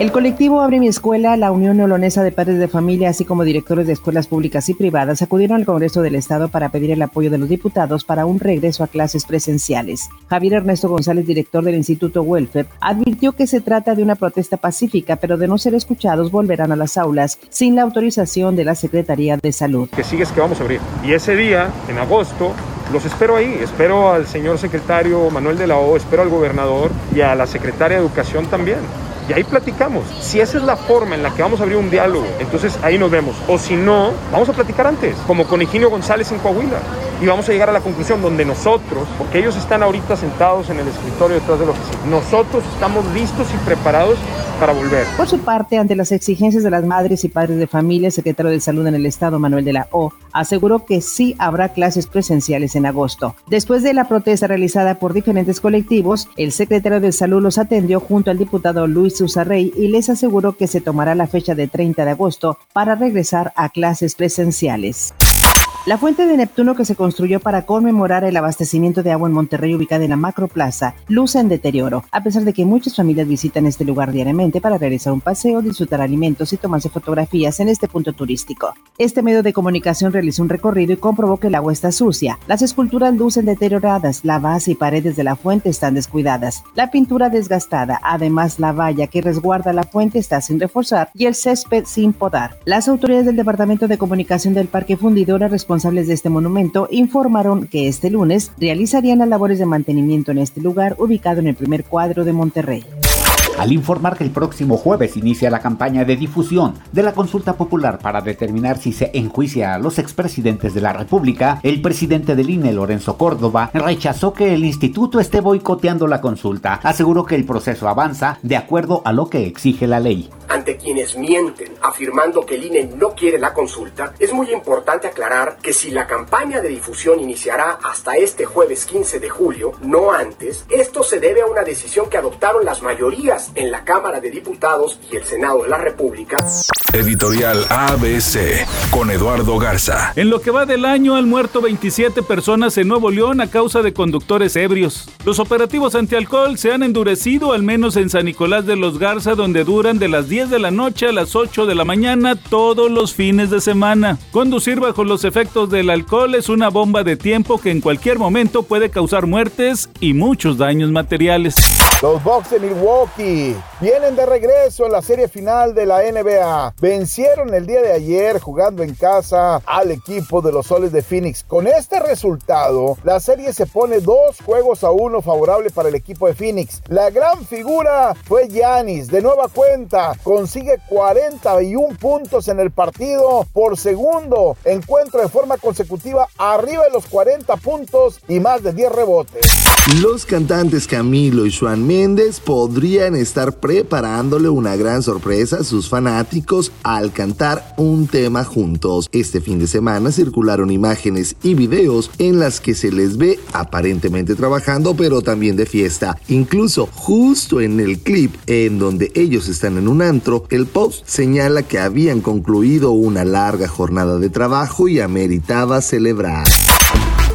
El colectivo Abre mi Escuela, la Unión Neolonesa de Padres de Familia, así como directores de escuelas públicas y privadas, acudieron al Congreso del Estado para pedir el apoyo de los diputados para un regreso a clases presenciales. Javier Ernesto González, director del Instituto Welfare, advirtió que se trata de una protesta pacífica, pero de no ser escuchados volverán a las aulas sin la autorización de la Secretaría de Salud. Que sigues que vamos a abrir. Y ese día, en agosto, los espero ahí, espero al señor secretario Manuel de la O, espero al gobernador y a la secretaria de Educación también y ahí platicamos. Si esa es la forma en la que vamos a abrir un diálogo, entonces ahí nos vemos. O si no, vamos a platicar antes, como con Higinio González en Coahuila. Y vamos a llegar a la conclusión donde nosotros, porque ellos están ahorita sentados en el escritorio detrás de la oficina, nosotros estamos listos y preparados para volver. Por su parte, ante las exigencias de las madres y padres de familia, el secretario de Salud en el Estado, Manuel de la O, aseguró que sí habrá clases presenciales en agosto. Después de la protesta realizada por diferentes colectivos, el secretario de Salud los atendió junto al diputado Luis Susarrey y les aseguró que se tomará la fecha de 30 de agosto para regresar a clases presenciales. La fuente de Neptuno que se construyó para conmemorar el abastecimiento de agua en Monterrey ubicada en la Macroplaza luce en deterioro, a pesar de que muchas familias visitan este lugar diariamente para realizar un paseo, disfrutar alimentos y tomarse fotografías en este punto turístico. Este medio de comunicación realizó un recorrido y comprobó que el agua está sucia. Las esculturas lucen deterioradas, la base y paredes de la fuente están descuidadas, la pintura desgastada, además la valla que resguarda la fuente está sin reforzar y el césped sin podar. Las autoridades del Departamento de Comunicación del Parque Fundidora responsables de este monumento informaron que este lunes realizarían las labores de mantenimiento en este lugar ubicado en el primer cuadro de Monterrey al informar que el próximo jueves inicia la campaña de difusión de la consulta popular para determinar si se enjuicia a los expresidentes de la República, el presidente del INE, Lorenzo Córdoba, rechazó que el instituto esté boicoteando la consulta. Aseguró que el proceso avanza de acuerdo a lo que exige la ley. Ante quienes mienten afirmando que el INE no quiere la consulta, es muy importante aclarar que si la campaña de difusión iniciará hasta este jueves 15 de julio, no antes, esto se debe a una decisión que adoptaron las mayorías en la Cámara de Diputados y el Senado de la República. Editorial ABC con Eduardo Garza. En lo que va del año han muerto 27 personas en Nuevo León a causa de conductores ebrios. Los operativos antialcohol se han endurecido al menos en San Nicolás de los Garza donde duran de las 10 de la noche a las 8 de la mañana todos los fines de semana. Conducir bajo los efectos del alcohol es una bomba de tiempo que en cualquier momento puede causar muertes y muchos daños materiales. Los Bucks de Milwaukee vienen de regreso en la serie final de la NBA. Vencieron el día de ayer jugando en casa al equipo de los Soles de Phoenix. Con este resultado, la serie se pone dos juegos a uno favorable para el equipo de Phoenix. La gran figura fue Giannis. De nueva cuenta, consigue 41 puntos en el partido por segundo. Encuentro de forma consecutiva arriba de los 40 puntos y más de 10 rebotes. Los cantantes Camilo y Juan Méndez podrían estar preparándole una gran sorpresa a sus fanáticos al cantar un tema juntos. Este fin de semana circularon imágenes y videos en las que se les ve aparentemente trabajando pero también de fiesta. Incluso justo en el clip en donde ellos están en un antro, el post señala que habían concluido una larga jornada de trabajo y ameritaba celebrar.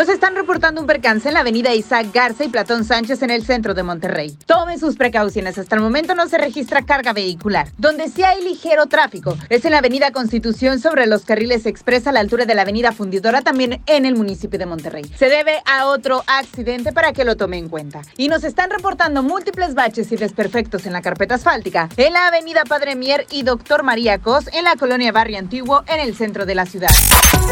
Nos están reportando un percance en la avenida Isaac Garza y Platón Sánchez en el centro de Monterrey. Tomen sus precauciones. Hasta el momento no se registra carga vehicular. Donde sí hay ligero tráfico es en la avenida Constitución sobre los carriles expresa a la altura de la avenida Fundidora, también en el municipio de Monterrey. Se debe a otro accidente para que lo tome en cuenta. Y nos están reportando múltiples baches y desperfectos en la carpeta asfáltica en la avenida Padre Mier y Doctor María Cos en la colonia Barrio Antiguo en el centro de la ciudad.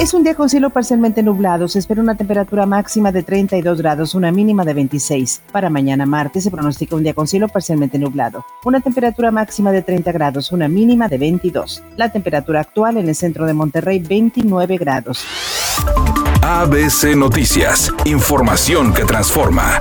Es un día con cielo parcialmente nublado. Se espera una temperatura máxima de 32 grados, una mínima de 26. Para mañana martes se pronostica un día con cielo parcialmente nublado. Una temperatura máxima de 30 grados, una mínima de 22. La temperatura actual en el centro de Monterrey 29 grados. ABC Noticias. Información que transforma.